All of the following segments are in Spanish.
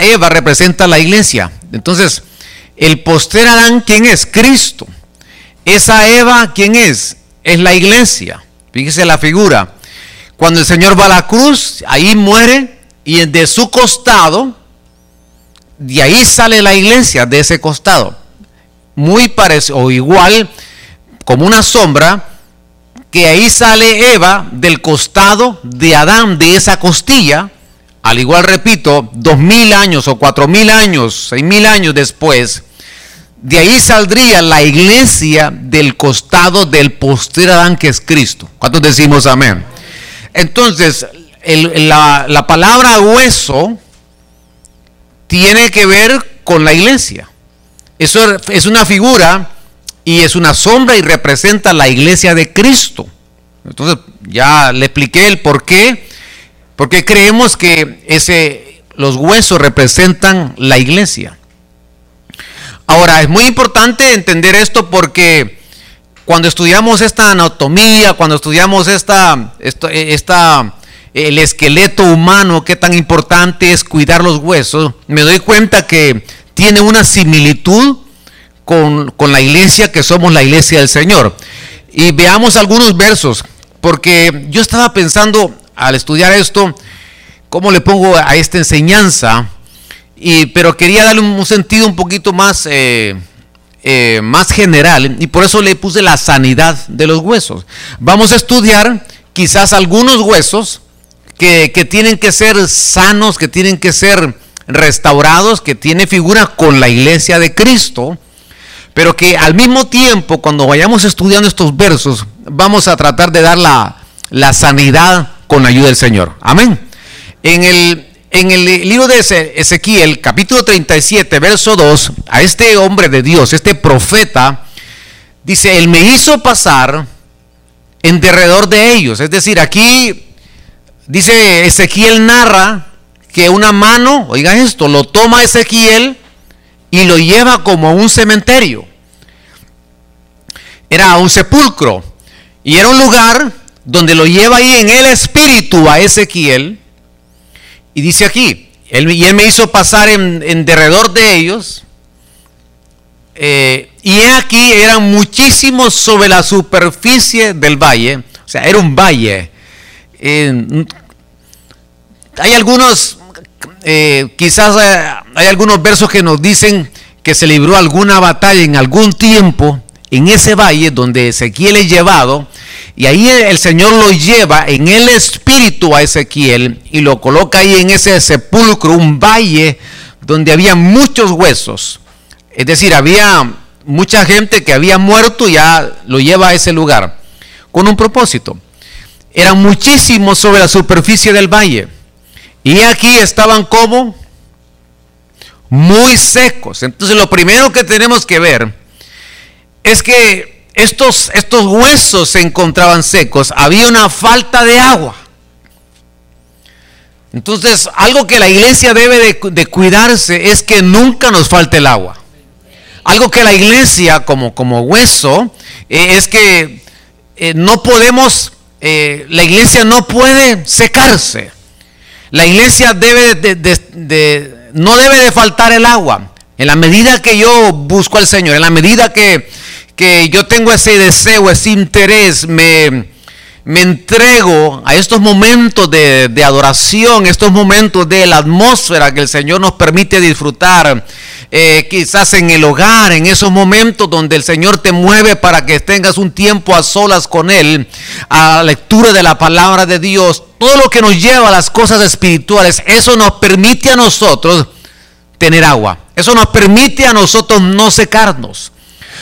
Eva, representa la iglesia. Entonces, el poster Adán, ¿quién es? Cristo. Esa Eva, ¿quién es? Es la iglesia. Fíjese la figura. Cuando el Señor va a la cruz, ahí muere y de su costado, de ahí sale la iglesia, de ese costado. Muy parecido, o igual, como una sombra, que ahí sale Eva del costado de Adán, de esa costilla, al igual repito, dos mil años o cuatro mil años, seis mil años después, de ahí saldría la iglesia del costado del posterior Adán que es Cristo. ¿Cuántos decimos amén? Entonces, la, la palabra hueso tiene que ver con la iglesia. Eso es una figura y es una sombra y representa la iglesia de Cristo. Entonces, ya le expliqué el por qué. Porque creemos que ese, los huesos representan la iglesia. Ahora, es muy importante entender esto porque cuando estudiamos esta anatomía, cuando estudiamos esta, esta, el esqueleto humano, qué tan importante es cuidar los huesos, me doy cuenta que tiene una similitud con, con la iglesia que somos la iglesia del Señor. Y veamos algunos versos, porque yo estaba pensando al estudiar esto, cómo le pongo a esta enseñanza y, pero quería darle un, sentido un poquito más, eh, eh, más general y por eso le puse la sanidad de los huesos. Vamos a estudiar quizás algunos huesos que, que tienen que ser sanos, que tienen que ser restaurados, que tiene figura con la iglesia de Cristo, pero que al mismo tiempo, cuando vayamos estudiando estos versos, vamos a tratar de dar la, la sanidad con la ayuda del Señor. Amén. En el, en el libro de Ezequiel, capítulo 37, verso 2, a este hombre de Dios, este profeta, dice, Él me hizo pasar en derredor de ellos. Es decir, aquí dice Ezequiel narra que una mano, oiga esto, lo toma Ezequiel y lo lleva como a un cementerio. Era un sepulcro y era un lugar donde lo lleva ahí en el espíritu a Ezequiel y dice aquí, él, y él me hizo pasar en, derredor de ellos. Eh, y aquí eran muchísimos sobre la superficie del valle. O sea, era un valle. hay algunos, eh, quizás eh, hay algunos versos que nos dicen que se libró alguna batalla en algún tiempo en ese valle donde Ezequiel es llevado y ahí el Señor lo lleva en el espíritu a Ezequiel y lo coloca ahí en ese sepulcro, un valle donde había muchos huesos. Es decir, había mucha gente que había muerto y ya lo lleva a ese lugar con un propósito. Eran muchísimos sobre la superficie del valle. Y aquí estaban como muy secos. Entonces lo primero que tenemos que ver es que estos, estos huesos se encontraban secos, había una falta de agua. Entonces, algo que la iglesia debe de, cuidarse es que nunca nos falte el agua. Algo que la iglesia, como, como hueso, eh, es que eh, no podemos, eh, la iglesia no puede secarse. La iglesia debe de, no debe de faltar el agua. En la medida que yo busco al Señor, en la medida que que yo tengo ese deseo, ese interés, me, me entrego a estos momentos de, adoración, estos momentos de la atmósfera que el Señor nos permite disfrutar, eh, quizás en el hogar, en esos momentos donde el Señor te mueve para que tengas un tiempo a solas con Él, a la lectura de la palabra de Dios, todo lo que nos lleva a las cosas espirituales, eso nos permite a nosotros tener agua, eso nos permite a nosotros no secarnos.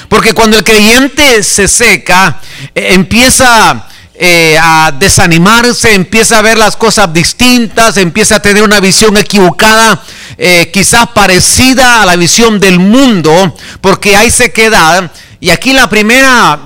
Porque cuando el creyente se seca, eh, empieza eh, a desanimarse, empieza a ver las cosas distintas, empieza a tener una visión equivocada, eh, quizás parecida a la visión del mundo, porque hay sequedad. Y aquí la primera,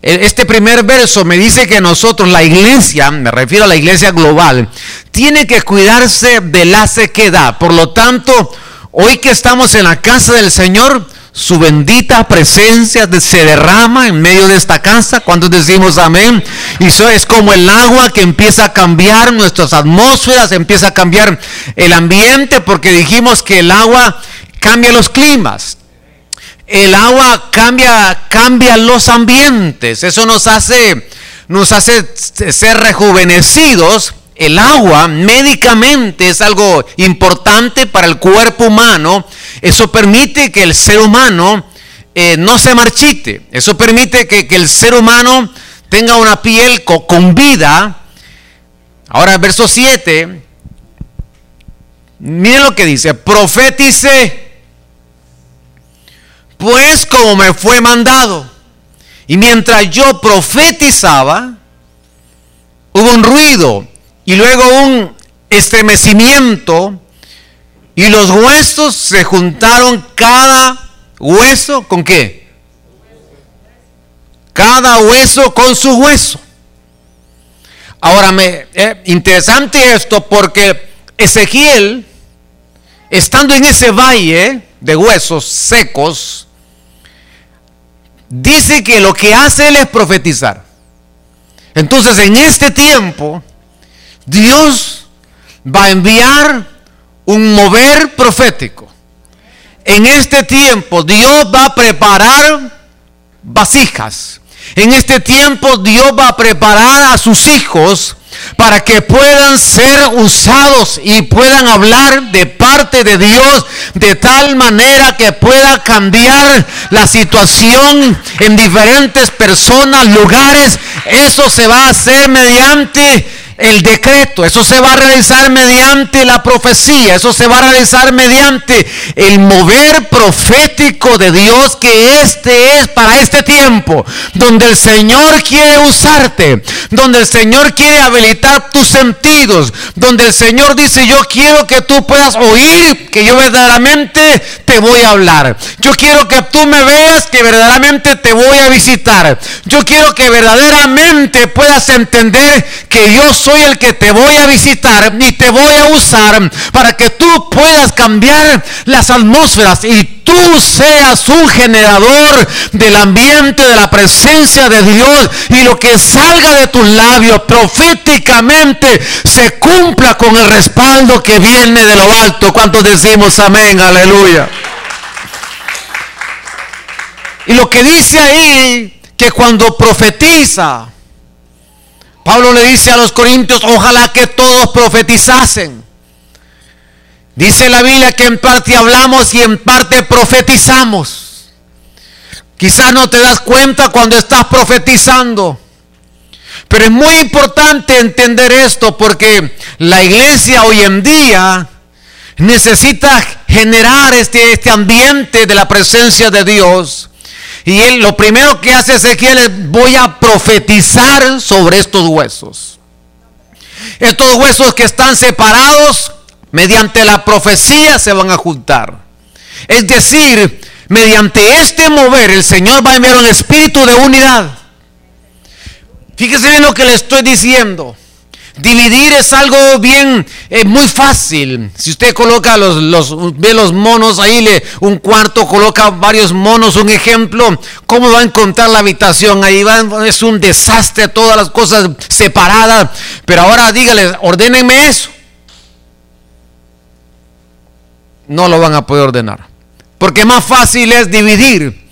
este primer verso me dice que nosotros, la iglesia, me refiero a la iglesia global, tiene que cuidarse de la sequedad. Por lo tanto, hoy que estamos en la casa del Señor, su bendita presencia se derrama en medio de esta casa. cuando decimos amén? Y eso es como el agua que empieza a cambiar nuestras atmósferas, empieza a cambiar el ambiente, porque dijimos que el agua cambia los climas. El agua cambia, cambia los ambientes. Eso nos hace, nos hace ser rejuvenecidos el agua médicamente es algo importante para el cuerpo humano. Eso permite que el ser humano eh, no se marchite. Eso permite que, el ser humano tenga una piel con, vida. Ahora, verso 7. Miren lo que dice. Profetice. Pues como me fue mandado. Y mientras yo profetizaba, hubo un ruido y luego un estremecimiento y los huesos se juntaron cada hueso con qué? Cada hueso con su hueso. Ahora, me, eh, interesante esto porque Ezequiel, estando en ese valle de huesos secos, dice que lo que hace él es profetizar. Entonces, en este tiempo, Dios va a enviar un mover profético. En este tiempo Dios va a preparar vasijas. En este tiempo Dios va a preparar a sus hijos para que puedan ser usados y puedan hablar de parte de Dios de tal manera que pueda cambiar la situación en diferentes personas, lugares. Eso se va a hacer mediante el decreto, eso se va a realizar mediante la profecía, eso se va a realizar mediante el mover profético de Dios que este es para este tiempo, donde el Señor quiere usarte, donde el Señor quiere habilitar tus sentidos, donde el Señor dice, yo quiero que tú puedas oír que yo verdaderamente te voy a hablar. Yo quiero que tú me veas que verdaderamente te voy a visitar. Yo quiero que verdaderamente puedas entender que yo soy el que te voy a visitar y te voy a usar para que tú puedas cambiar las atmósferas y tú seas un generador del ambiente, de la presencia de Dios y lo que salga de tus labios proféticamente se cumpla con el respaldo que viene de lo alto. ¿Cuántos decimos amén? Aleluya. Y lo que dice ahí, que cuando profetiza, Pablo le dice a los corintios, ojalá que todos profetizasen. Dice la Biblia que en parte hablamos y en parte profetizamos. Quizás no te das cuenta cuando estás profetizando. Pero es muy importante entender esto porque la iglesia hoy en día necesita generar este, este ambiente de la presencia de Dios y él lo primero que hace Ezequiel es voy a profetizar sobre estos huesos. Estos huesos que están separados mediante la profecía se van a juntar. Es decir, mediante este mover el Señor va a enviar un espíritu de unidad. Fíjese bien lo que le estoy diciendo. Dividir es algo bien, eh, muy fácil. Si usted coloca los, ve los monos ahí, le, un cuarto, coloca varios monos, un ejemplo, ¿cómo va a encontrar la habitación? Ahí es un desastre, todas las cosas separadas. Pero ahora dígale, ordénenme eso. No lo van a poder ordenar. Porque más fácil es dividir.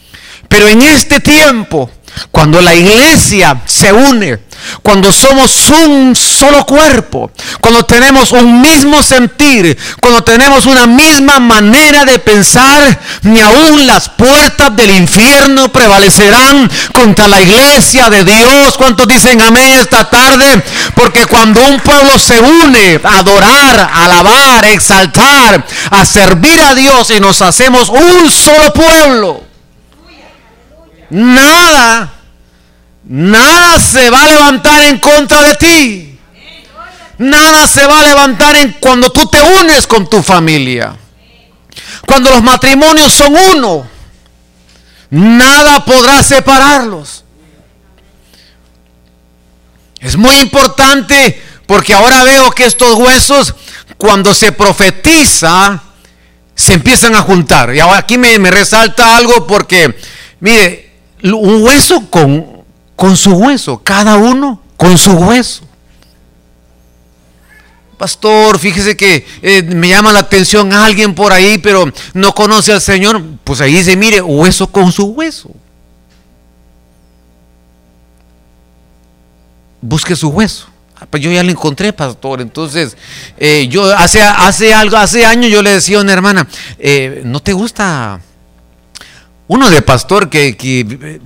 Pero en este tiempo, cuando la iglesia se une, cuando somos un solo cuerpo, cuando tenemos un mismo sentir, cuando tenemos una misma manera de pensar, ni aún las puertas del infierno prevalecerán contra la iglesia de Dios. ¿Cuántos dicen amén esta tarde? Porque cuando un pueblo se une a adorar, a alabar, a exaltar, a servir a Dios y nos hacemos un solo pueblo, nada Nada se va a levantar en contra de ti. Nada se va a levantar en cuando tú te unes con tu familia. Cuando los matrimonios son uno, nada podrá separarlos. Es muy importante porque ahora veo que estos huesos, cuando se profetiza, se empiezan a juntar. Y ahora aquí me, resalta algo porque, mire, un hueso con, con su hueso, cada uno con su hueso. Pastor, fíjese que eh, me llama la atención alguien por ahí, pero no conoce al Señor. Pues ahí dice, mire, hueso con su hueso. Busque su hueso. Ah, pues yo ya lo encontré, pastor. Entonces, eh, yo hace, hace algo, hace años yo le decía a una hermana, eh, ¿no te gusta uno de pastor que, que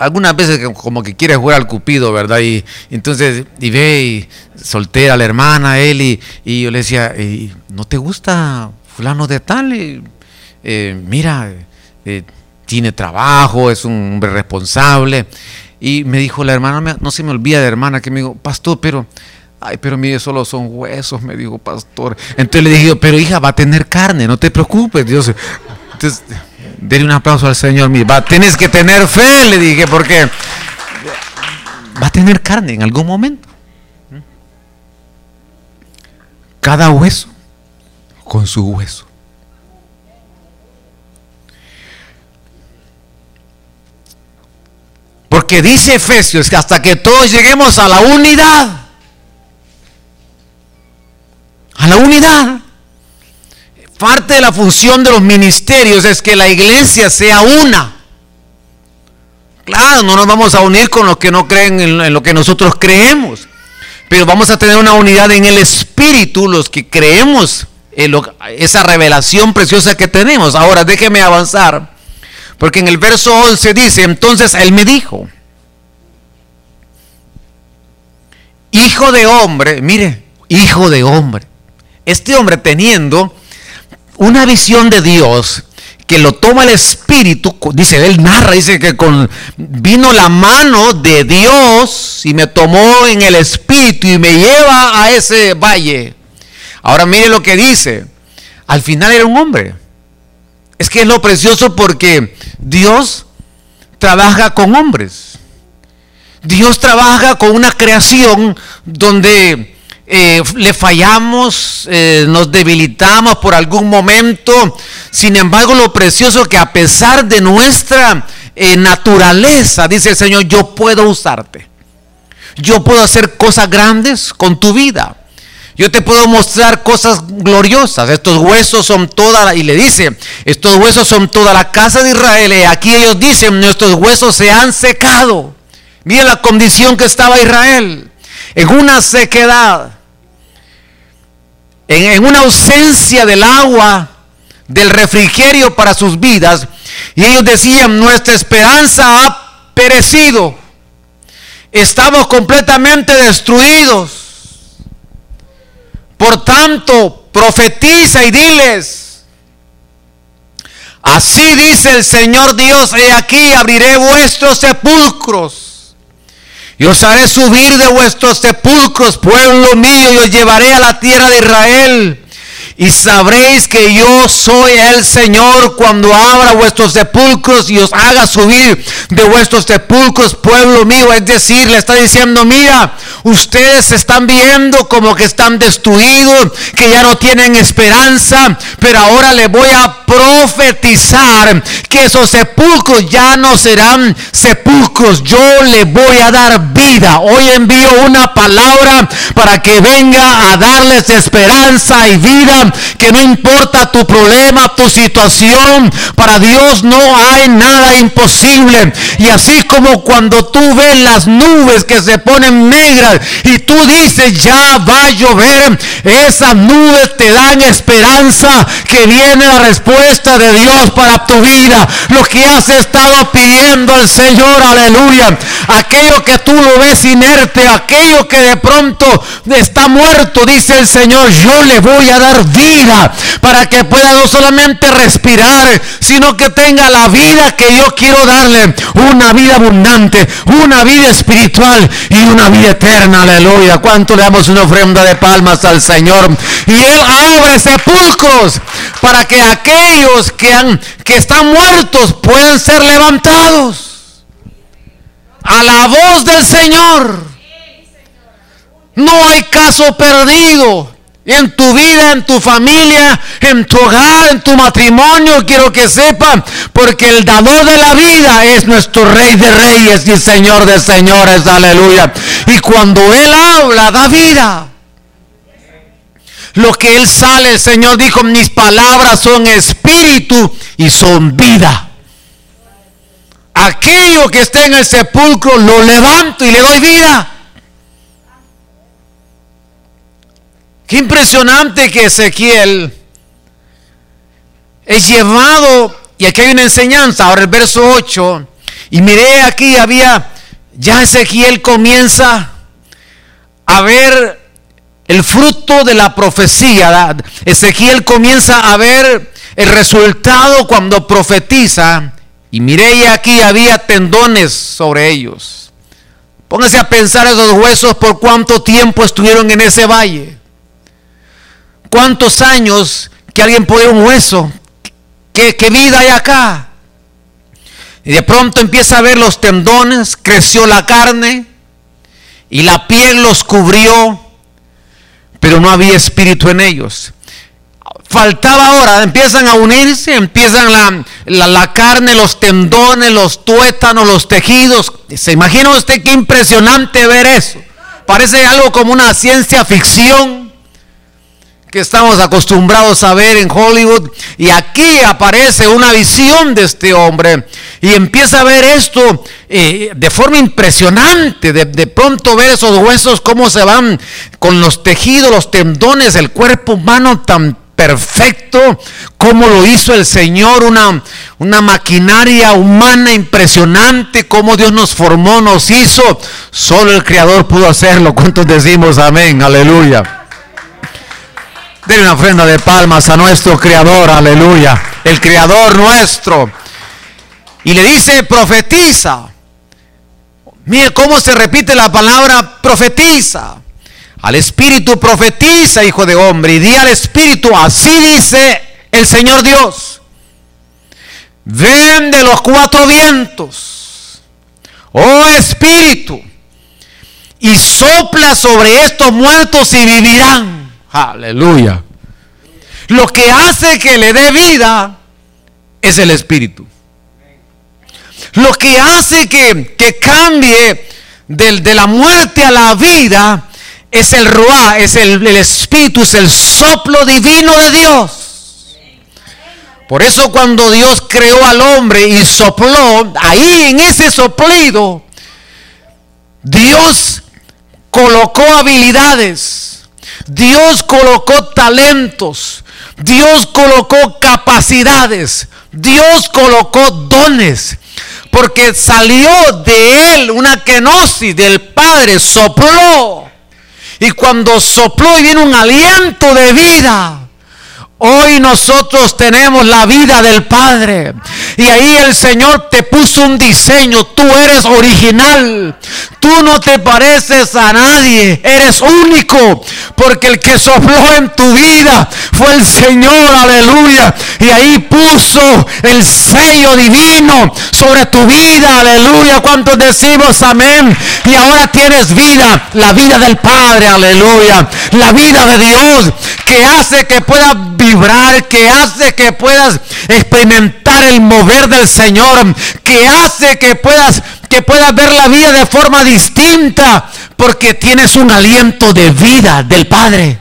algunas veces como que quiere jugar al cupido, ¿verdad? Y entonces, y ve y soltera la hermana, él, y, yo le decía, ¿no te gusta fulano de tal? Eh, mira, eh, tiene trabajo, es un hombre responsable. Y me dijo la hermana, no se me olvida de hermana, que me dijo, pastor, pero, ay, pero mire, solo son huesos, me dijo, pastor. Entonces le dije, pero hija, va a tener carne, no te preocupes, Dios. Entonces, Denle un aplauso al Señor. Va, tienes que tener fe, le dije, porque va a tener carne en algún momento. Cada hueso con su hueso. Porque dice Efesios que hasta que todos lleguemos a la unidad, a la unidad, Parte de la función de los ministerios es que la iglesia sea una. Claro, no nos vamos a unir con los que no creen en, lo que nosotros creemos, pero vamos a tener una unidad en el espíritu, los que creemos en esa revelación preciosa que tenemos. Ahora déjeme avanzar, porque en el verso 11 dice, entonces él me dijo, hijo de hombre, mire, hijo de hombre, este hombre teniendo una visión de Dios que lo toma el Espíritu, dice, él narra, dice que vino la mano de Dios y me tomó en el Espíritu y me lleva a ese valle. Ahora mire lo que dice, al final era un hombre. Es que es lo precioso porque Dios trabaja con hombres. Dios trabaja con una creación donde eh, le fallamos, eh, nos debilitamos por algún momento. Sin embargo, lo precioso que a pesar de nuestra eh, naturaleza, dice el Señor, yo puedo usarte. Yo puedo hacer cosas grandes con tu vida. Yo te puedo mostrar cosas gloriosas. Estos huesos son toda, y le dice, estos huesos son toda la casa de Israel. Y aquí ellos dicen, nuestros huesos se han secado. Mira la condición que estaba Israel. En una sequedad en, una ausencia del agua, del refrigerio para sus vidas. Y ellos decían, nuestra esperanza ha perecido. Estamos completamente destruidos. Por tanto, profetiza y diles, así dice el Señor Dios, he aquí abriré vuestros sepulcros y os haré subir de vuestros sepulcros, pueblo mío, y os llevaré a la tierra de Israel. Y sabréis que yo soy el Señor cuando abra vuestros sepulcros y os haga subir de vuestros sepulcros, pueblo mío. Es decir, le está diciendo, mira, ustedes están viendo como que están destruidos, que ya no tienen esperanza, pero ahora le voy a profetizar que esos sepulcros ya no serán sepulcros. Yo le voy a dar vida. Hoy envío una palabra para que venga a darles esperanza y vida que no importa tu problema, tu situación, para Dios no hay nada imposible. Y así como cuando tú ves las nubes que se ponen negras y tú dices ya va a llover, esas nubes te dan esperanza que viene la respuesta de Dios para tu vida. Lo que has estado pidiendo al Señor, aleluya. Aquello que tú lo ves inerte, aquello que de pronto está muerto, dice el Señor, yo le voy a dar vida para que pueda no solamente respirar, sino que tenga la vida que yo quiero darle. Una vida abundante, una vida espiritual y una vida eterna. Aleluya. ¿Cuánto le damos una ofrenda de palmas al Señor? Y Él abre sepulcros para que aquellos que, han, que están muertos puedan ser levantados. A la voz del Señor. No hay caso perdido. En tu vida, en tu familia, en tu hogar, en tu matrimonio, quiero que sepan, porque el dador de la vida es nuestro Rey de Reyes y Señor de Señores, aleluya. Y cuando Él habla, da vida. Lo que Él sale, el Señor dijo, mis palabras son espíritu y son vida. Aquello que esté en el sepulcro lo levanto y le doy vida. Qué impresionante que Ezequiel es llevado, y aquí hay una enseñanza, ahora el verso 8, y miré aquí, había, ya Ezequiel comienza a ver el fruto de la profecía. Ezequiel comienza a ver el resultado cuando profetiza, y miré y aquí había tendones sobre ellos. Póngase a pensar esos huesos por cuánto tiempo estuvieron en ese valle. ¿Cuántos años que alguien puede un hueso? ¿Qué, ¿Qué, vida hay acá? Y de pronto empieza a ver los tendones, creció la carne y la piel los cubrió, pero no había espíritu en ellos. Faltaba ahora, empiezan a unirse, empiezan la, la, la carne, los tendones, los tuétanos, los tejidos. ¿Se imagina usted qué impresionante ver eso? Parece algo como una ciencia ficción que estamos acostumbrados a ver en Hollywood. Y aquí aparece una visión de este hombre y empieza a ver esto eh, de forma impresionante. De, de, pronto ver esos huesos, cómo se van con los tejidos, los tendones, el cuerpo humano tan perfecto, como lo hizo el Señor, una, una maquinaria humana impresionante, como Dios nos formó, nos hizo. Solo el Creador pudo hacerlo. ¿Cuántos decimos amén? Aleluya. Denle una ofrenda de palmas a nuestro Creador, aleluya. El Creador nuestro. Y le dice, profetiza. Mire cómo se repite la palabra profetiza. Al Espíritu profetiza, hijo de hombre, y di al Espíritu, así dice el Señor Dios. Ven de los cuatro vientos, oh Espíritu, y sopla sobre estos muertos y vivirán. Aleluya. Lo que hace que le dé vida es el Espíritu. Lo que hace que, que cambie de, de, la muerte a la vida es el Ruá, es el, el Espíritu, es el soplo divino de Dios. Por eso cuando Dios creó al hombre y sopló, ahí en ese soplido, Dios colocó habilidades Dios colocó talentos, Dios colocó capacidades, Dios colocó dones, porque salió de él una kenosis del Padre, sopló. Y cuando sopló y viene un aliento de vida, Hoy nosotros tenemos la vida del Padre. Y ahí el Señor te puso un diseño. Tú eres original. Tú no te pareces a nadie. Eres único. Porque el que sopló en tu vida fue el Señor. Aleluya. Y ahí puso el sello divino sobre tu vida. Aleluya. ¿Cuántos decimos amén? Y ahora tienes vida. La vida del Padre. Aleluya. La vida de Dios que hace que puedas vivir que hace que puedas experimentar el mover del Señor, que hace que puedas que puedas ver la vida de forma distinta, porque tienes un aliento de vida del Padre.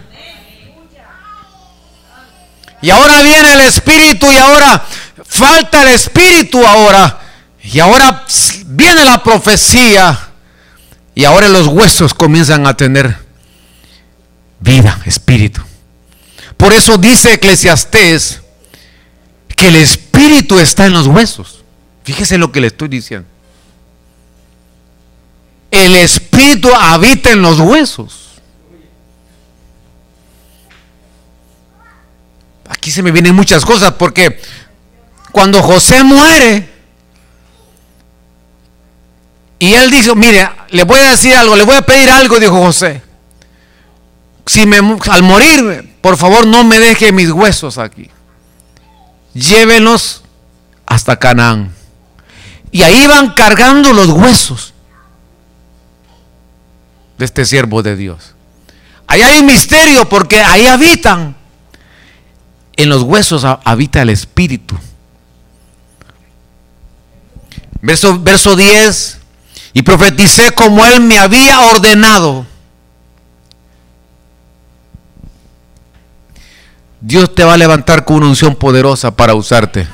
Y ahora viene el Espíritu y ahora falta el Espíritu ahora. Y ahora viene la profecía. Y ahora los huesos comienzan a tener vida, espíritu. Por eso dice Eclesiastés que el espíritu está en los huesos. Fíjese lo que le estoy diciendo. El espíritu habita en los huesos. Aquí se me vienen muchas cosas porque cuando José muere y él dijo, mire, le voy a decir algo, le voy a pedir algo, dijo José. Si me, al morir por favor no me deje mis huesos aquí. Llévenos hasta Canaán. Y ahí van cargando los huesos de este siervo de Dios. Ahí hay un misterio porque ahí habitan. En los huesos habita el espíritu. Verso, verso 10. Y profeticé como él me había ordenado. Dios te va a levantar con una unción poderosa para usarte.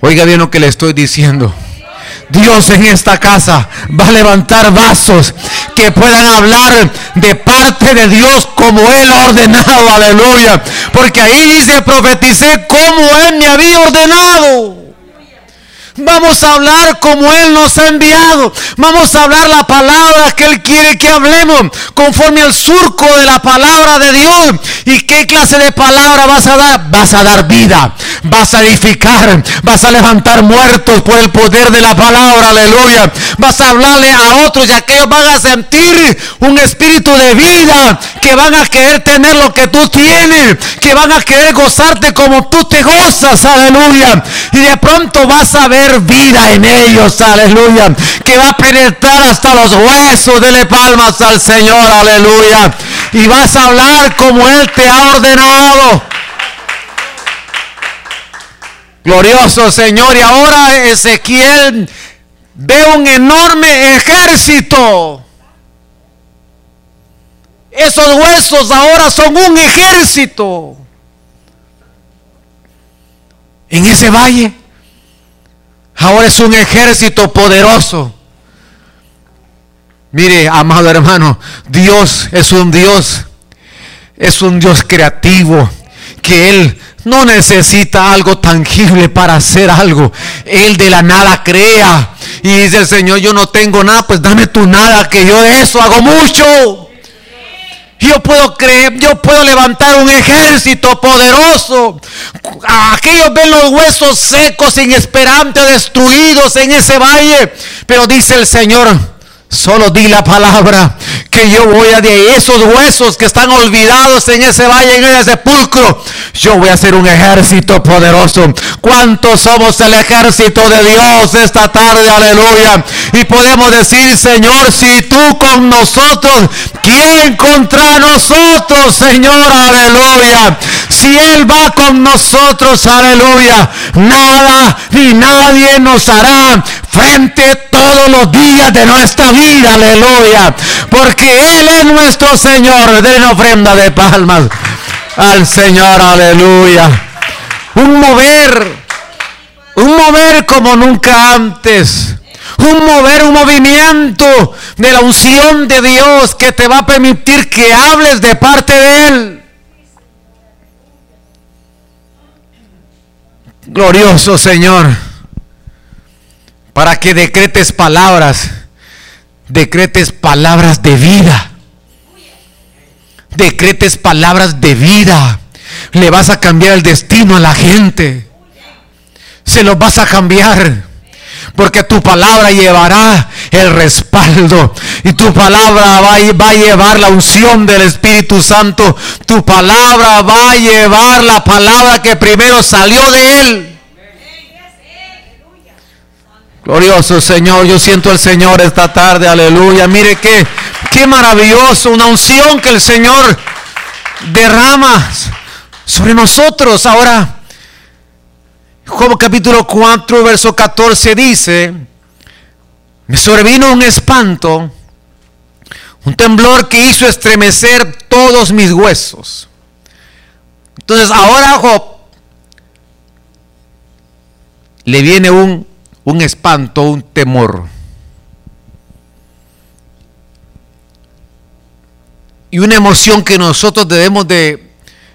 Oiga bien lo que le estoy diciendo. Dios en esta casa va a levantar vasos que puedan hablar de parte de Dios como Él ha ordenado. Aleluya. Porque ahí dice, profeticé como Él me había ordenado. Vamos a hablar como Él nos ha enviado. Vamos a hablar la palabra que Él quiere que hablemos, conforme al surco de la palabra de Dios. ¿Y qué clase de palabra vas a dar? Vas a dar vida, vas a edificar, vas a levantar muertos por el poder de la palabra. Aleluya. Vas a hablarle a otros y aquellos van a sentir un espíritu de vida, que van a querer tener lo que tú tienes, que van a querer gozarte como tú te gozas. Aleluya. Y de pronto vas a ver vida en ellos, aleluya, que va a penetrar hasta los huesos, dele palmas al Señor, aleluya, y vas a hablar como Él te ha ordenado. Glorioso Señor, y ahora Ezequiel ve un enorme ejército. Esos huesos ahora son un ejército. En ese valle Ahora es un ejército poderoso. Mire, amado hermano, Dios es un Dios, es un Dios creativo, que Él no necesita algo tangible para hacer algo. Él de la nada crea. Y dice el Señor, yo no tengo nada, pues dame tu nada, que yo de eso hago mucho. Yo puedo creer, yo puedo levantar un ejército poderoso. Aquellos ven los huesos secos, inesperantes, destruidos en ese valle. Pero dice el Señor, Solo di la palabra que yo voy a de esos huesos que están olvidados en ese valle, en ese sepulcro. Yo voy a hacer un ejército poderoso. ¿Cuántos somos el ejército de Dios esta tarde? Aleluya. Y podemos decir, Señor, si tú con nosotros, ¿quién contra nosotros, Señor? Aleluya. Si Él va con nosotros, aleluya. Nada ni nadie nos hará frente todos los días de nuestra aleluya. Porque Él es nuestro Señor. Den ofrenda de palmas al Señor, aleluya. Un mover, un mover como nunca antes. Un mover, un movimiento de la unción de Dios que te va a permitir que hables de parte de Él. Glorioso Señor para que decretes palabras, decretes palabras de vida. Decretes palabras de vida. Le vas a cambiar el destino a la gente. Se lo vas a cambiar. Porque tu palabra llevará el respaldo. Y tu palabra va, va, a llevar la unción del Espíritu Santo. Tu palabra va a llevar la palabra que primero salió de Él. Glorioso Señor, yo siento al Señor esta tarde, aleluya. Mire qué, qué maravilloso, una unción que el Señor derrama sobre nosotros. Ahora, Job capítulo 4, verso 14 dice, me sobrevino un espanto, un temblor que hizo estremecer todos mis huesos. Entonces ahora Job le viene un un espanto, un temor. Y una emoción que nosotros debemos de,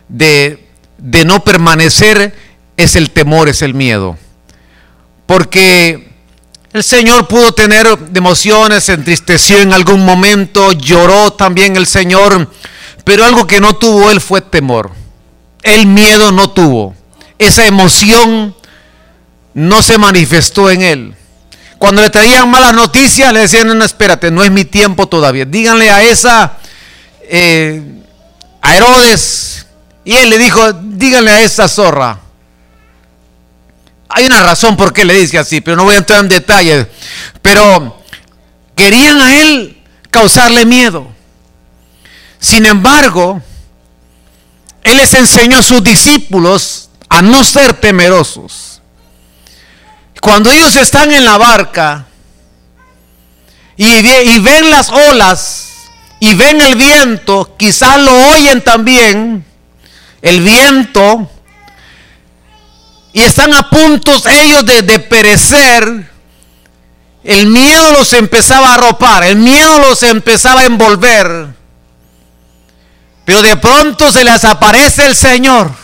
de, no permanecer es el temor, es el miedo. Porque el Señor pudo tener emociones, se entristeció en algún momento, lloró también el Señor, pero algo que no tuvo él fue temor. El miedo no tuvo. Esa emoción no se manifestó en él. Cuando le traían malas noticias, le decían, no, espérate, no es mi tiempo todavía. Díganle a esa, eh, a Herodes, y él le dijo, díganle a esa zorra. Hay una razón por qué le dice así, pero no voy a entrar en detalles. Pero querían a él causarle miedo. Sin embargo, Él les enseñó a sus discípulos a no ser temerosos. Cuando ellos están en la barca y, ven las olas y ven el viento, quizás lo oyen también, el viento, y están a puntos ellos de, de perecer, el miedo los empezaba a arropar, el miedo los empezaba a envolver. Pero de pronto se les aparece el Señor.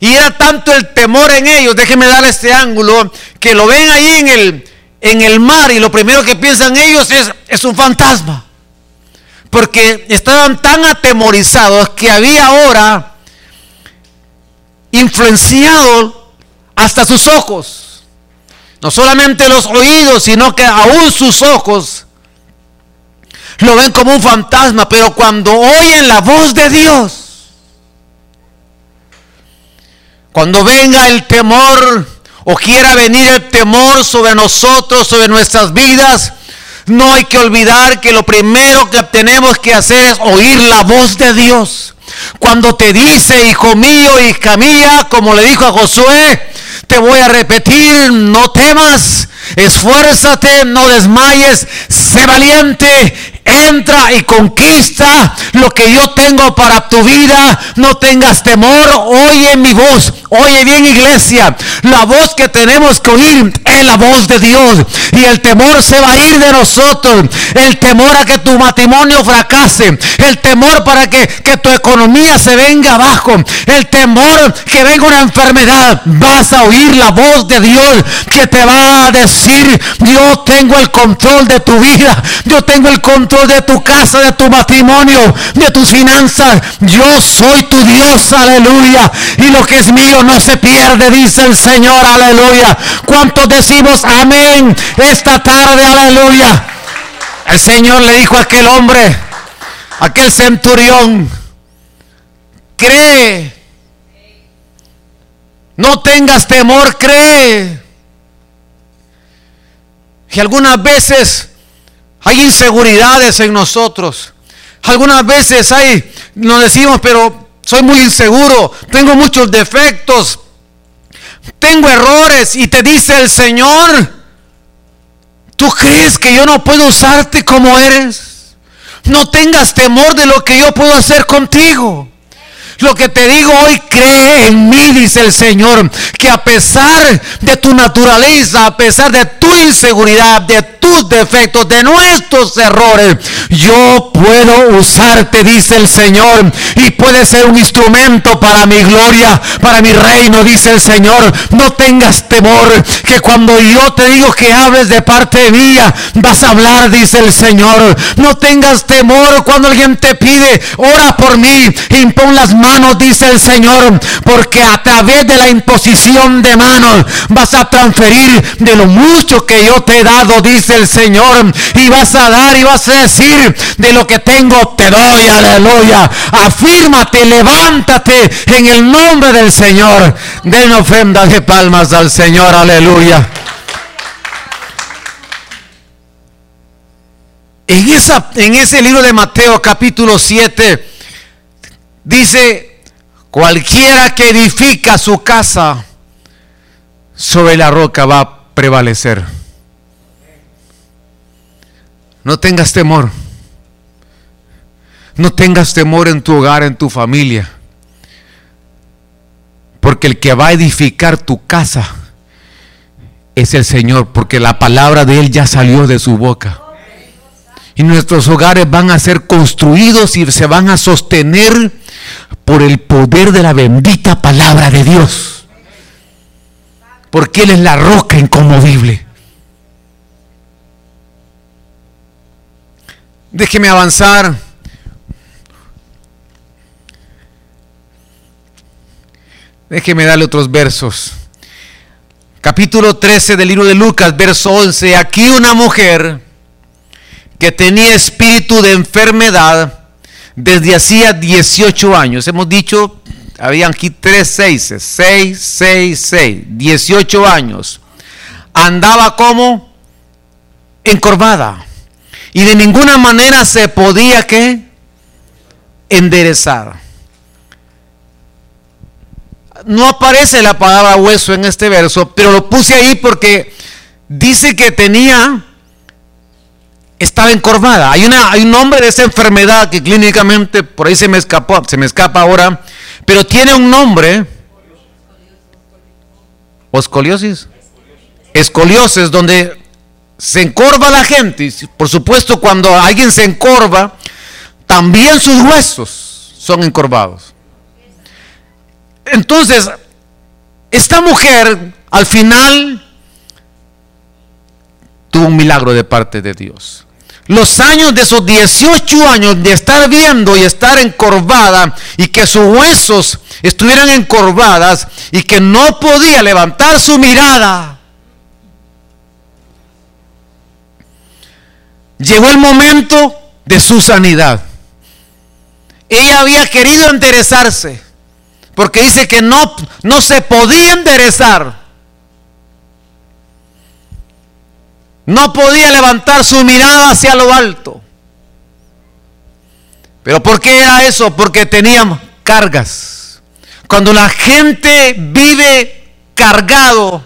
Y era tanto el temor en ellos, déjenme dar este ángulo, que lo ven ahí en el, en el mar y lo primero que piensan ellos es, es un fantasma. Porque estaban tan atemorizados que había ahora influenciado hasta sus ojos. No solamente los oídos, sino que aún sus ojos lo ven como un fantasma. Pero cuando oyen la voz de Dios, cuando venga el temor o quiera venir el temor sobre nosotros, sobre nuestras vidas, no hay que olvidar que lo primero que tenemos que hacer es oír la voz de Dios. Cuando te dice, hijo mío, hija mía, como le dijo a Josué, te voy a repetir, no temas, esfuérzate, no desmayes, sé valiente, entra y conquista lo que yo tengo para tu vida. No tengas temor, oye mi voz. Oye bien iglesia, la voz que tenemos que oír es la voz de Dios. Y el temor se va a ir de nosotros. El temor a que tu matrimonio fracase. El temor para que, que tu economía se venga abajo. El temor que venga una enfermedad. Vas a oír la voz de Dios que te va a decir, yo tengo el control de tu vida. Yo tengo el control de tu casa, de tu matrimonio, de tus finanzas. Yo soy tu Dios, aleluya. Y lo que es mío no se pierde, dice el Señor, aleluya. ¿Cuántos decimos amén esta tarde, aleluya? El Señor le dijo a aquel hombre, aquel centurión, cree. No tengas temor, cree. Y algunas veces hay inseguridades en nosotros. Algunas veces hay, nos decimos, pero soy muy inseguro, tengo muchos defectos, tengo errores y te dice el Señor, ¿tú crees que yo no puedo usarte como eres? No tengas temor de lo que yo puedo hacer contigo. Lo que te digo hoy, cree en mí, dice el Señor, que a pesar de tu naturaleza, a pesar de tu inseguridad, de tus defectos, de nuestros errores, yo puedo usarte, dice el Señor, y puede ser un instrumento para mi gloria, para mi reino, dice el Señor. No tengas temor, que cuando yo te digo que hables de parte mía, vas a hablar, dice el Señor. No tengas temor cuando alguien te pide, ora por mí, impon las manos manos, dice el Señor, porque a través de la imposición de manos vas a transferir de lo mucho que yo te he dado, dice el Señor, y vas a dar y vas a decir, de lo que tengo te doy, aleluya. Afírmate, levántate en el nombre del Señor. Den ofrenda de palmas al Señor, aleluya. En, esa, en ese libro de Mateo capítulo 7, Dice, cualquiera que edifica su casa sobre la roca va a prevalecer. No tengas temor. No tengas temor en tu hogar, en tu familia. Porque el que va a edificar tu casa es el Señor, porque la palabra de Él ya salió de su boca. Y nuestros hogares van a ser construidos y se van a sostener por el poder de la bendita palabra de Dios. Porque Él es la roca inconmovible. Déjeme avanzar. Déjeme darle otros versos. Capítulo 13 del libro de Lucas, verso 11. Aquí una mujer que tenía espíritu de enfermedad desde hacía 18 años. Hemos dicho, habían aquí tres seises, seis, seis, seis, 18 años. Andaba como encorvada y de ninguna manera se podía que enderezar. No aparece la palabra hueso en este verso, pero lo puse ahí porque dice que tenía, estaba encorvada. Hay, una, hay un nombre de esa enfermedad que clínicamente por ahí se me escapó, se me escapa ahora, pero tiene un nombre. Escoliosis. Escoliosis, donde se encorva la gente. Y por supuesto, cuando alguien se encorva, también sus huesos son encorvados. Entonces, esta mujer al final tuvo un milagro de parte de Dios. Los años de esos 18 años de estar viendo y estar encorvada y que sus huesos estuvieran encorvadas y que no podía levantar su mirada. Llegó el momento de su sanidad. Ella había querido enderezarse porque dice que no, no se podía enderezar. No podía levantar su mirada hacia lo alto. ¿Pero por qué era eso? Porque tenía cargas. Cuando la gente vive cargado,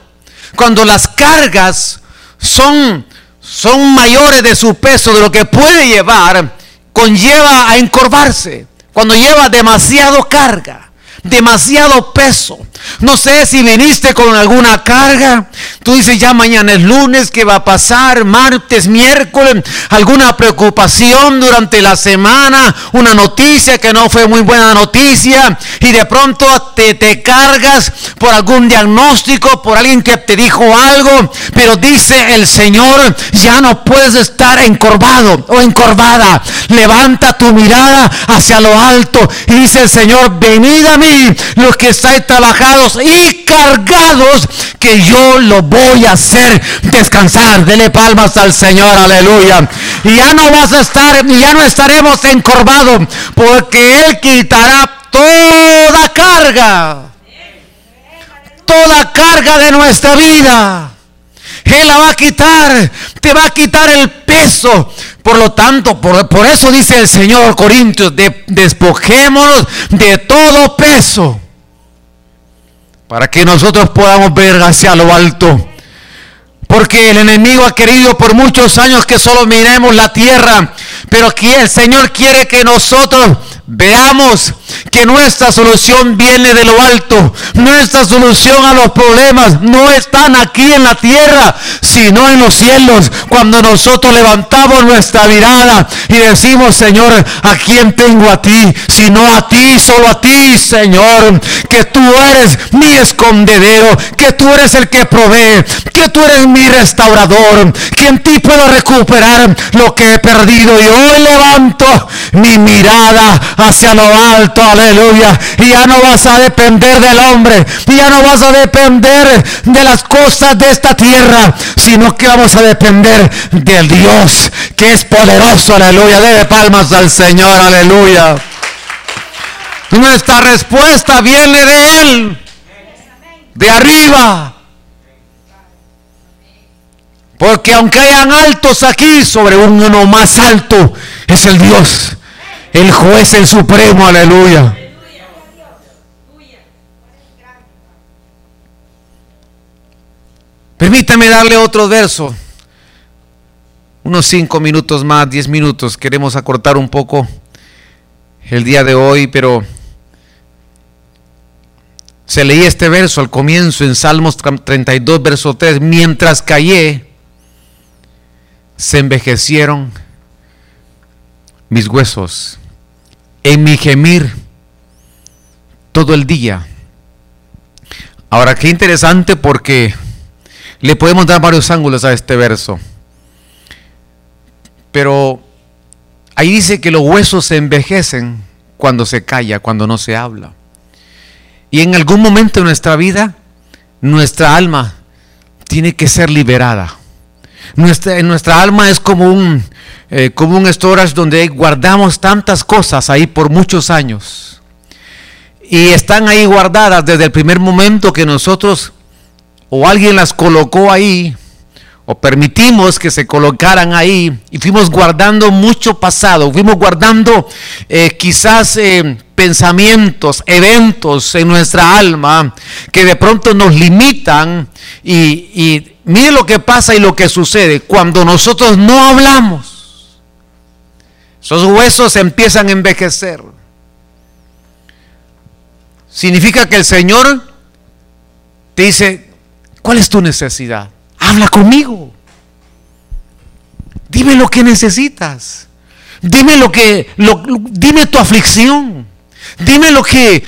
cuando las cargas son, son mayores de su peso, de lo que puede llevar, conlleva a encorvarse. Cuando lleva demasiado carga demasiado peso. No sé si viniste con alguna carga. Tú dices, ya mañana es lunes, ¿qué va a pasar? Martes, miércoles, alguna preocupación durante la semana, una noticia que no fue muy buena noticia y de pronto te, te cargas por algún diagnóstico, por alguien que te dijo algo, pero dice el Señor, ya no puedes estar encorvado o encorvada. Levanta tu mirada hacia lo alto y dice el Señor, venid a mí los que estáis trabajados y cargados, que yo lo voy a hacer descansar. Dele palmas al Señor, aleluya. Y ya no vas a estar, ya no estaremos encorvados, porque Él quitará toda carga. Toda carga de nuestra vida. Él la va a quitar, te va a quitar el peso. Por lo tanto, por, eso dice el Señor Corintios, de, despojémonos de todo peso para que nosotros podamos ver hacia lo alto. Porque el enemigo ha querido por muchos años que solo miremos la tierra, pero aquí el Señor quiere que nosotros veamos que nuestra solución viene de lo alto. Nuestra solución a los problemas no están aquí en la tierra, sino en los cielos. Cuando nosotros levantamos nuestra mirada y decimos, Señor, ¿a quién tengo a ti? Sino a ti, solo a ti, Señor. Que tú eres mi escondedero, que tú eres el que provee, que tú eres mi restaurador, que en ti puedo recuperar lo que he perdido. Y hoy levanto mi mirada hacia lo alto aleluya. Y ya no vas a depender del hombre, y ya no vas a depender de las cosas de esta tierra, sino que vamos a depender del Dios que es poderoso, aleluya. Debe palmas al Señor, aleluya. Nuestra respuesta viene de Él, de arriba. Porque aunque hayan altos aquí, sobre uno más alto es el Dios el juez, el supremo, aleluya. Permítame darle otro verso. Unos cinco minutos más, diez minutos. Queremos acortar un poco el día de hoy, pero se leía este verso al comienzo en Salmos 32, verso 3. Mientras callé, se envejecieron mis huesos en mi gemir todo el día. Ahora, qué interesante porque le podemos dar varios ángulos a este verso. Pero ahí dice que los huesos se envejecen cuando se calla, cuando no se habla. Y en algún momento de nuestra vida, nuestra alma tiene que ser liberada. Nuestra, nuestra alma es como un, eh, como un storage donde guardamos tantas cosas ahí por muchos años. Y están ahí guardadas desde el primer momento que nosotros o alguien las colocó ahí o permitimos que se colocaran ahí y fuimos guardando mucho pasado, fuimos guardando eh, quizás eh, pensamientos, eventos en nuestra alma que de pronto nos limitan y, y mire lo que pasa y lo que sucede cuando nosotros no hablamos. Esos huesos empiezan a envejecer. Significa que el Señor te dice, ¿cuál es tu necesidad? Habla conmigo. Dime lo que necesitas. Dime lo que, dime tu aflicción. Dime lo que,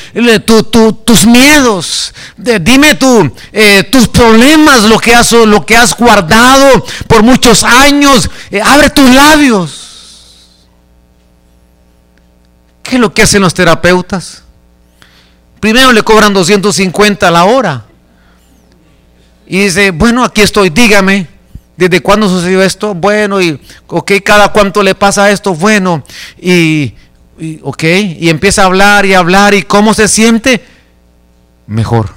tus miedos, dime tu, eh, tus problemas, lo que, has, lo que has guardado por muchos años. Eh, abre tus labios. ¿Qué es lo que hacen los terapeutas? Primero le cobran 250 a la hora. Y dice, bueno, aquí estoy, dígame, ¿desde cuándo sucedió esto? Bueno, y, ok, cada cuánto le pasa esto, bueno, y, y, ok, y empieza a hablar y hablar, ¿y cómo se siente? Mejor.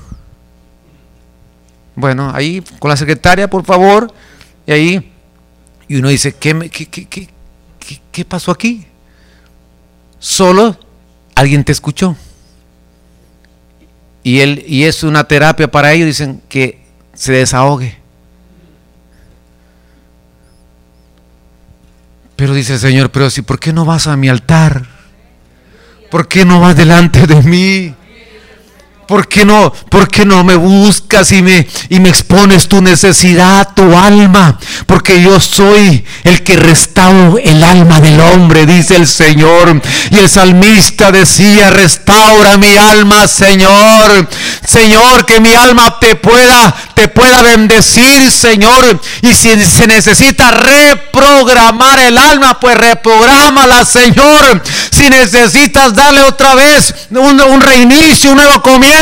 Bueno, ahí con la secretaria, por favor, y ahí, y uno dice, ¿qué, qué, qué, qué, qué pasó aquí? Solo alguien te escuchó. Y, él, y es una terapia para ellos, dicen que se desahogue. Pero dice el Señor, pero si, ¿por qué no vas a mi altar? ¿Por qué no vas delante de mí? ¿Por qué no, por qué no me buscas y me, y me expones tu necesidad, tu alma? Porque yo soy el que restauro el alma del hombre, dice el Señor. Y el salmista decía, restaura mi alma, Señor. Señor, que mi alma te pueda, te pueda bendecir, Señor. Y si se necesita reprogramar el alma, pues reprográmala, Señor. Si necesitas darle otra vez un, un reinicio, un nuevo comienzo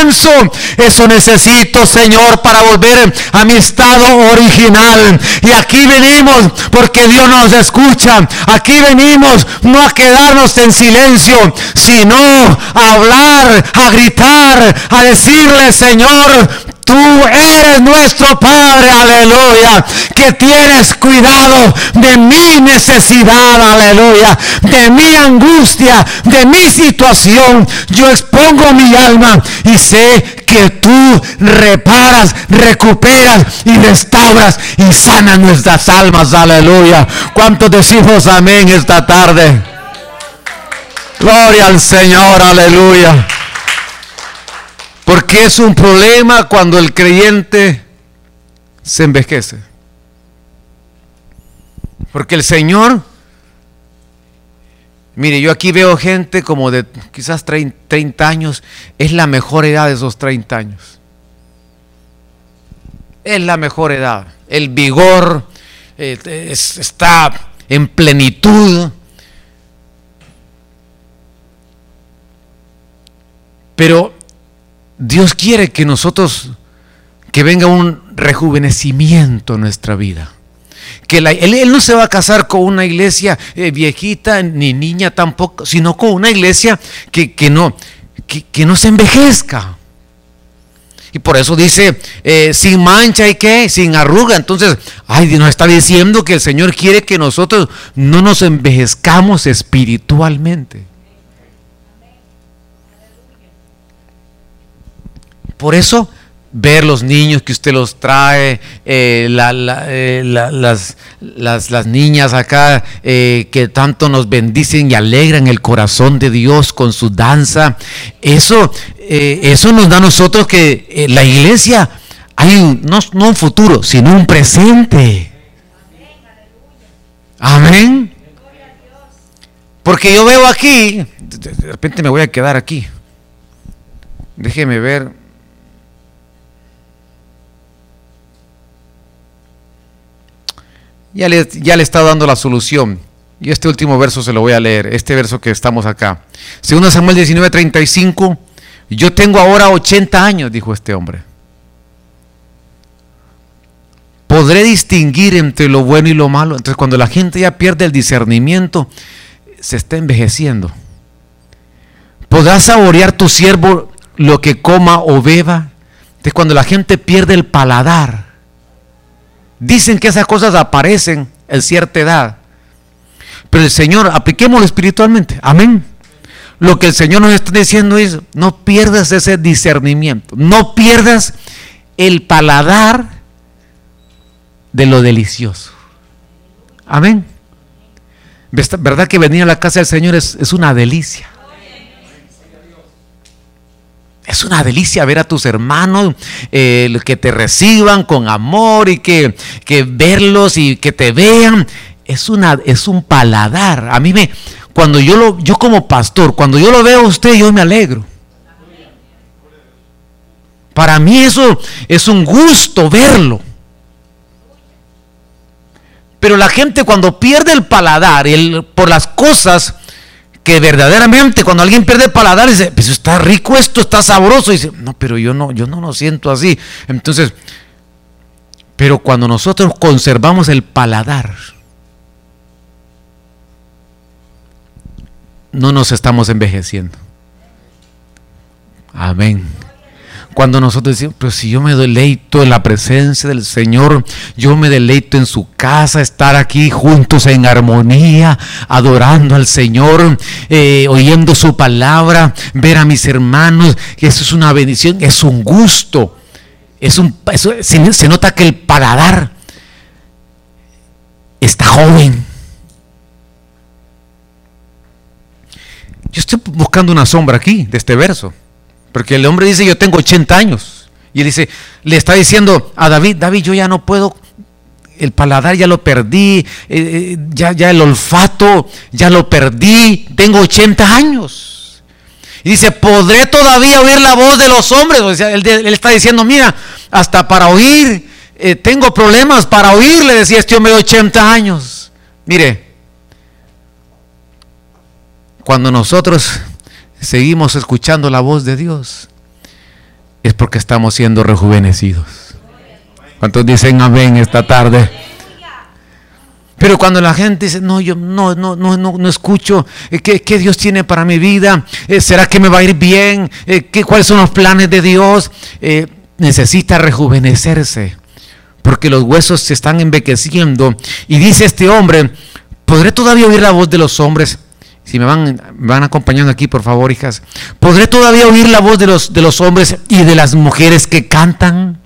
eso necesito, Señor, para volver a mi estado original. Y aquí venimos porque Dios nos escucha. Aquí venimos no a quedarnos en silencio, sino a hablar, a gritar, a decirle, Señor, Tú eres nuestro Padre, aleluya, que tienes cuidado de mi necesidad, aleluya, de mi angustia, de mi situación. Yo expongo mi alma y sé que tú reparas, recuperas y restauras y sanas nuestras almas, aleluya. ¿Cuántos decimos amén esta tarde? Gloria al Señor, aleluya. Porque es un problema cuando el creyente se envejece. Porque el Señor, mire, yo aquí veo gente como de quizás 30 años, es la mejor edad de esos 30 años. Es la mejor edad. El vigor eh, está en plenitud. Pero Dios quiere que nosotros, que venga un rejuvenecimiento en nuestra vida. Que él, no se va a casar con una iglesia eh, viejita ni niña tampoco, sino con una iglesia que, no, que, no se envejezca. Y por eso dice, eh, sin mancha y qué, sin arruga. Entonces, ay, nos está diciendo que el Señor quiere que nosotros no nos envejezcamos espiritualmente. Por eso, ver los niños que usted los trae, eh, eh, las, niñas acá eh, que tanto nos bendicen y alegran el corazón de Dios con su danza, eso, eso nos da a nosotros que la iglesia hay un, no un futuro, sino un presente. Amén. Porque yo veo aquí, de repente me voy a quedar aquí. Déjeme ver. Ya le, ya le está dando la solución. Y este último verso se lo voy a leer, este verso que estamos acá. Según Samuel 19:35, yo tengo ahora 80 años, dijo este hombre. Podré distinguir entre lo bueno y lo malo. Entonces cuando la gente ya pierde el discernimiento, se está envejeciendo. Podrás saborear tu siervo lo que coma o beba. Entonces cuando la gente pierde el paladar, Dicen que esas cosas aparecen en cierta edad. Pero el Señor, apliquémoslo espiritualmente. Amén. Lo que el Señor nos está diciendo es, no pierdas ese discernimiento, no pierdas el paladar de lo delicioso. Amén. ¿Verdad que venir a la casa del Señor es, es una delicia? Es una delicia ver a tus hermanos eh, que te reciban con amor y que, verlos y que te vean. Es, una, es un paladar. A mí me, cuando yo lo, yo como pastor, cuando yo lo veo a usted, yo me alegro. Para mí eso es un gusto verlo. Pero la gente cuando pierde el paladar el, por las cosas que verdaderamente cuando alguien pierde paladar dice, pues está rico esto, está sabroso, y dice, no, pero yo no, yo no lo siento así. Entonces, pero cuando nosotros conservamos el paladar, no nos estamos envejeciendo. Amén. Cuando nosotros decimos, pero si yo me deleito en la presencia del Señor, yo me deleito en su casa, estar aquí juntos en armonía, adorando al Señor, eh, oyendo su palabra, ver a mis hermanos, eso es una bendición, es un gusto. Es un, se, se nota que el paladar está joven. Yo estoy buscando una sombra aquí de este verso. Porque el hombre dice, yo tengo 80 años. Y él dice, le está diciendo a David, David, yo ya no puedo, el paladar ya lo perdí, eh, eh, ya, ya el olfato ya lo perdí, tengo 80 años. Y dice, ¿podré todavía oír la voz de los hombres? O sea, él, está diciendo, mira, hasta para oír, eh, tengo problemas para oír, le decía este hombre de 80 años. Mire, cuando nosotros seguimos escuchando la voz de Dios, es porque estamos siendo rejuvenecidos. ¿Cuántos dicen amén esta tarde? Pero cuando la gente dice, no, yo no, no, no, no, escucho, eh, ¿qué, Dios tiene para mi vida? Eh, ¿Será que me va a ir bien? Eh, ¿Qué, ¿Cuáles son los planes de Dios? necesita rejuvenecerse, porque los huesos se están envequeciendo. Y dice este hombre, ¿podré todavía oír la voz de los hombres? Si me van, van acompañando aquí, por favor, hijas. ¿Podré todavía oír la voz de los, de los hombres y de las mujeres que cantan?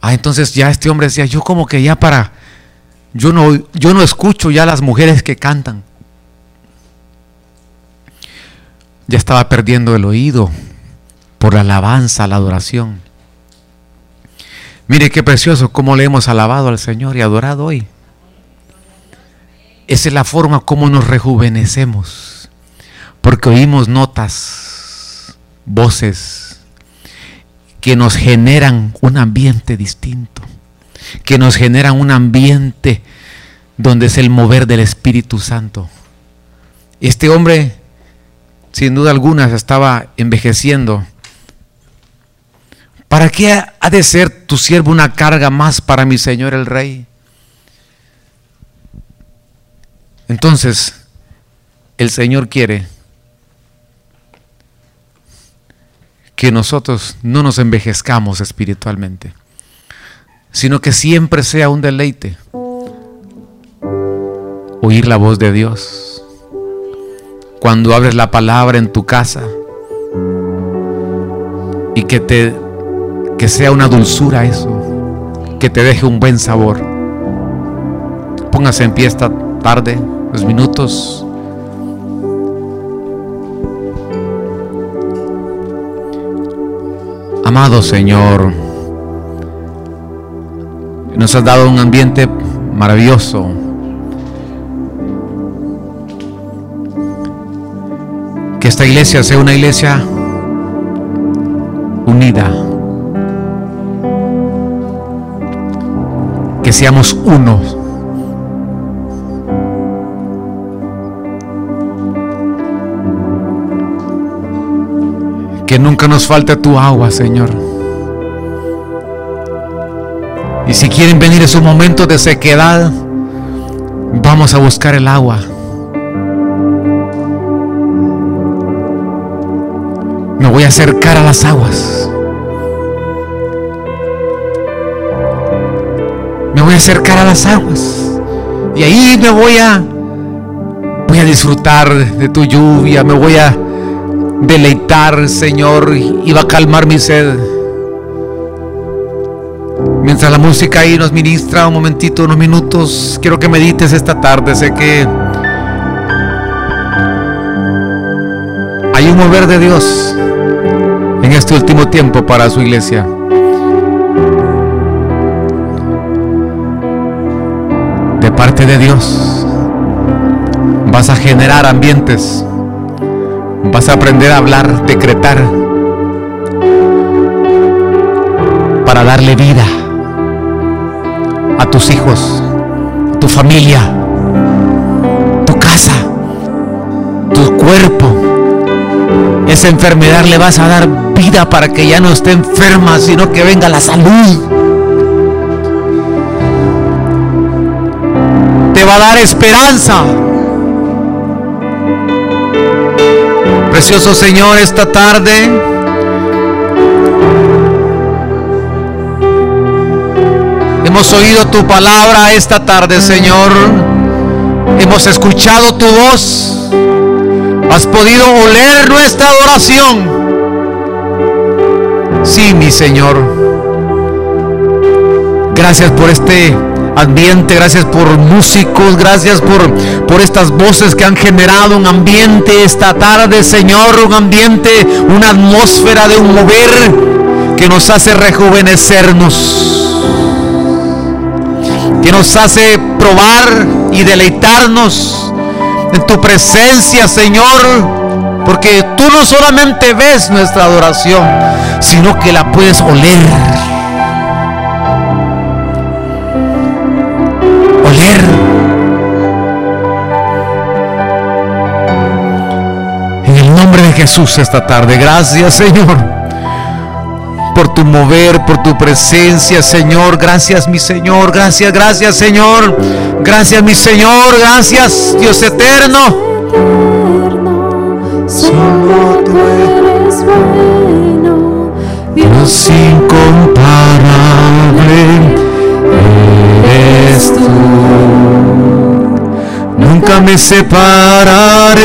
Ah, entonces ya este hombre decía, yo como que ya para, yo no, yo no escucho ya las mujeres que cantan. Ya estaba perdiendo el oído por la alabanza, la adoración. Mire qué precioso cómo le hemos alabado al Señor y adorado hoy. Esa es la forma como nos rejuvenecemos, porque oímos notas, voces que nos generan un ambiente distinto, que nos generan un ambiente donde es el mover del Espíritu Santo. Este hombre, sin duda alguna, estaba envejeciendo. ¿Para qué ha de ser tu siervo una carga más para mi Señor el Rey? Entonces, el Señor quiere que nosotros no nos envejezcamos espiritualmente, sino que siempre sea un deleite oír la voz de Dios. Cuando abres la palabra en tu casa y que te que sea una dulzura eso, que te deje un buen sabor. Póngase en pie tarde los minutos. Amado Señor, nos has dado un ambiente maravilloso. Que esta iglesia sea una iglesia unida. Que seamos unos. Nunca nos falte tu agua, Señor. Y si quieren venir en su momento de sequedad, vamos a buscar el agua. Me voy a acercar a las aguas. voy a acercar a las aguas. Y ahí me voy a voy a disfrutar de tu lluvia, me voy a deleitar, Señor, y va a calmar mi sed. Mientras la música ahí nos ministra un momentito, unos minutos, quiero que medites esta tarde. Sé que hay un mover de Dios en este último tiempo para su iglesia. De parte de Dios vas a generar ambientes, vas a aprender a hablar, decretar, para darle vida a tus hijos, tu familia, tu casa, tu cuerpo. Esa enfermedad le vas a dar vida para que ya no esté enferma, sino que venga la salud. Te va a dar esperanza. Precioso Señor, esta tarde Hemos oído tu palabra esta tarde, Señor. Hemos escuchado tu voz. Has podido oler nuestra adoración. Sí, mi Señor. Gracias por este ambiente, gracias por músicos, gracias por, por estas voces que han generado un ambiente esta tarde, Señor, un ambiente, una atmósfera de un mover que nos hace rejuvenecernos que nos hace probar y deleitarnos en tu presencia, Señor, porque tú no solamente ves nuestra adoración, sino que la puedes oler. Nombre de Jesús esta tarde, gracias Señor por tu mover, por tu presencia, Señor. Gracias, mi Señor. Gracias, gracias, Señor. Gracias, mi Señor. Gracias, Dios eterno. Solo tú eres bueno, Dios incomparable eres tú. Nunca me separaré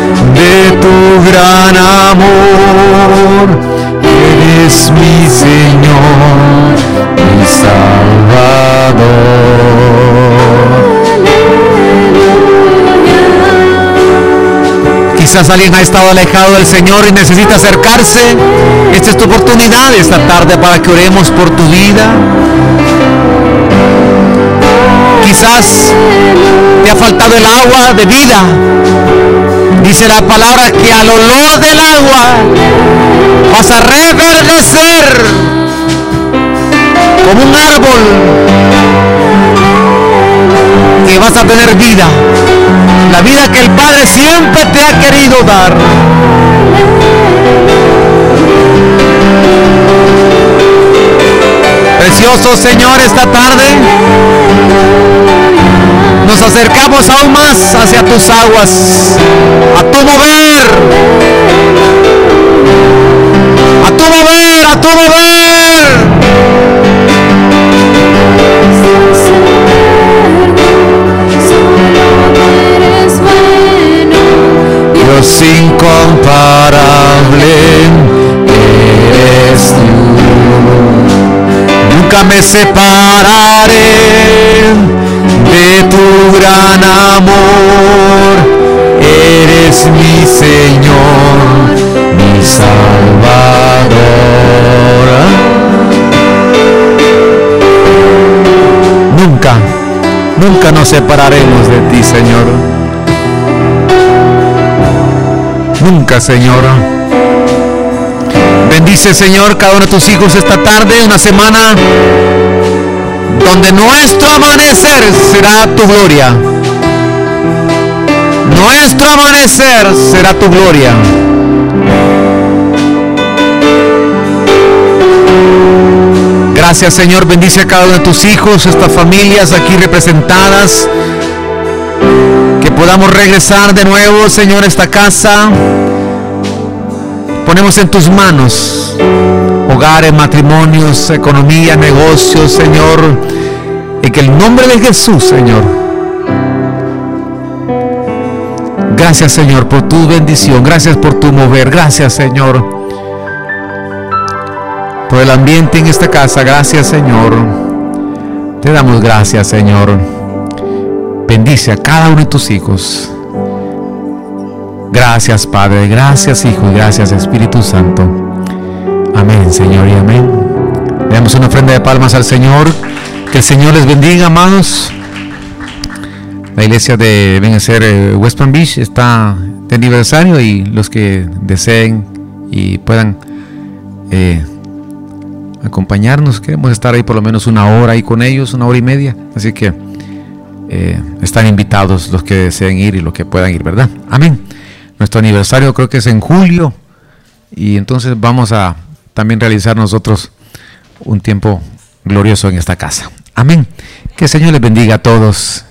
de tu gran amor es mi Señor, mi Salvador. Quizás alguien ha estado alejado del Señor y necesita acercarse. Esta es tu oportunidad esta tarde para que oremos por tu vida. Quizás te ha faltado el agua de vida. Dice la palabra que al olor del agua vas a reverdecer como un árbol que vas a tener vida. La vida que el Padre siempre te ha querido dar. Precioso Señor, esta tarde nos acercamos aún más hacia tus aguas, a tu mover, a tu mover, a tu mover. Dios incomparable eres tú. Nunca me separaré tu gran amor. Eres mi Señor, mi Salvador. Nunca, nunca nos separaremos de ti, Señor. Nunca, Señor. Bendice, Señor, cada uno de tus hijos esta tarde, una semana donde nuestro amanecer será tu gloria. Nuestro amanecer será tu gloria. Gracias Señor, bendice a cada uno de tus hijos, estas familias aquí representadas. Que podamos regresar de nuevo, Señor, a esta casa. Ponemos en tus manos hogares, matrimonios, economía, negocios, Señor. En que el nombre de Jesús, Señor. Gracias, Señor, por tu bendición. Gracias por tu mover. Gracias, Señor. Por el ambiente en esta casa. Gracias, Señor. Te damos gracias, Señor. Bendice a cada uno de tus hijos. Gracias, Padre. Gracias, Hijo. Gracias, Espíritu Santo. Amén, Señor, y amén. Le damos una ofrenda de palmas al Señor. Que el Señor les bendiga, amados. La iglesia de Benecer eh, West Palm Beach está de aniversario y los que deseen y puedan eh, acompañarnos, queremos estar ahí por lo menos una hora ahí con ellos, una hora y media. Así que eh, están invitados los que deseen ir y los que puedan ir, ¿verdad? Amén. Nuestro aniversario creo que es en julio y entonces vamos a también realizar nosotros un tiempo glorioso en esta casa. Amén. Que el Señor les bendiga a todos